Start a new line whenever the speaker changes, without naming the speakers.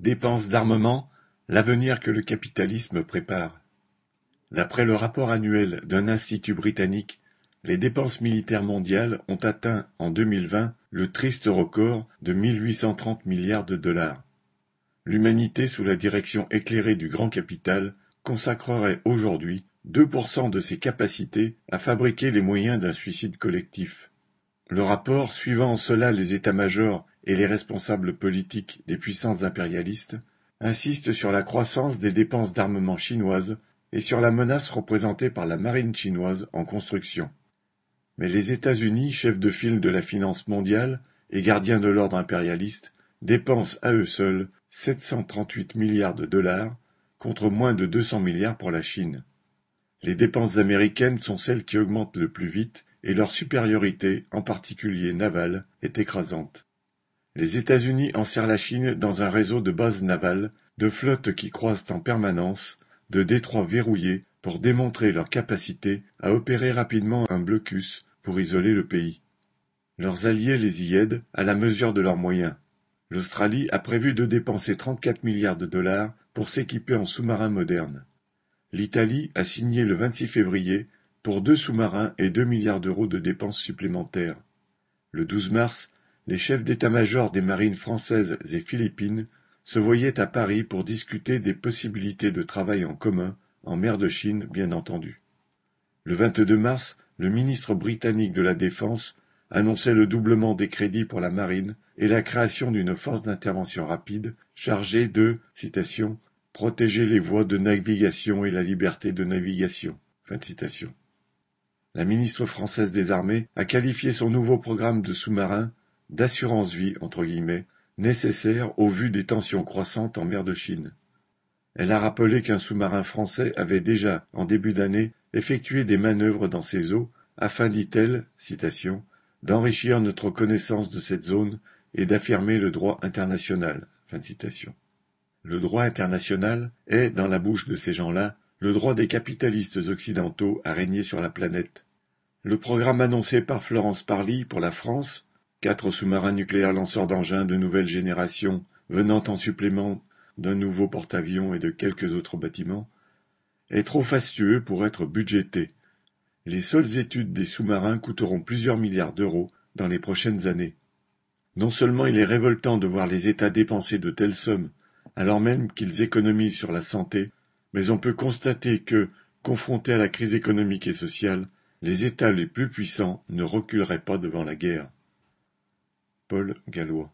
Dépenses d'armement, l'avenir que le capitalisme prépare. D'après le rapport annuel d'un institut britannique, les dépenses militaires mondiales ont atteint en 2020 le triste record de 1830 milliards de dollars. L'humanité, sous la direction éclairée du grand capital, consacrerait aujourd'hui 2% de ses capacités à fabriquer les moyens d'un suicide collectif. Le rapport, suivant en cela les états-majors et les responsables politiques des puissances impérialistes, insiste sur la croissance des dépenses d'armement chinoises et sur la menace représentée par la marine chinoise en construction. Mais les États-Unis, chefs de file de la finance mondiale et gardiens de l'ordre impérialiste, dépensent à eux seuls 738 milliards de dollars contre moins de 200 milliards pour la Chine. Les dépenses américaines sont celles qui augmentent le plus vite et leur supériorité, en particulier navale, est écrasante. Les États-Unis enserrent la Chine dans un réseau de bases navales, de flottes qui croisent en permanence, de détroits verrouillés pour démontrer leur capacité à opérer rapidement un blocus pour isoler le pays. Leurs alliés les y aident à la mesure de leurs moyens. L'Australie a prévu de dépenser 34 milliards de dollars pour s'équiper en sous-marins modernes. L'Italie a signé le 26 février pour deux sous-marins et 2 milliards d'euros de dépenses supplémentaires. Le 12 mars, les chefs d'état-major des marines françaises et philippines se voyaient à Paris pour discuter des possibilités de travail en commun, en mer de Chine bien entendu. Le 22 mars, le ministre britannique de la Défense annonçait le doublement des crédits pour la marine et la création d'une force d'intervention rapide chargée de citation, protéger les voies de navigation et la liberté de navigation. Fin de citation. La ministre française des Armées a qualifié son nouveau programme de sous-marin d'assurance vie entre guillemets nécessaire au vu des tensions croissantes en mer de Chine. Elle a rappelé qu'un sous-marin français avait déjà, en début d'année, effectué des manœuvres dans ces eaux afin, dit-elle, citation, d'enrichir notre connaissance de cette zone et d'affirmer le droit international. Le droit international est, dans la bouche de ces gens-là, le droit des capitalistes occidentaux à régner sur la planète. Le programme annoncé par Florence Parly pour la France Quatre sous-marins nucléaires lanceurs d'engins de nouvelle génération venant en supplément d'un nouveau porte-avions et de quelques autres bâtiments, est trop fastueux pour être budgété. Les seules études des sous-marins coûteront plusieurs milliards d'euros dans les prochaines années. Non seulement il est révoltant de voir les États dépenser de telles sommes, alors même qu'ils économisent sur la santé, mais on peut constater que, confrontés à la crise économique et sociale, les États les plus puissants ne reculeraient pas devant la guerre. Paul Gallois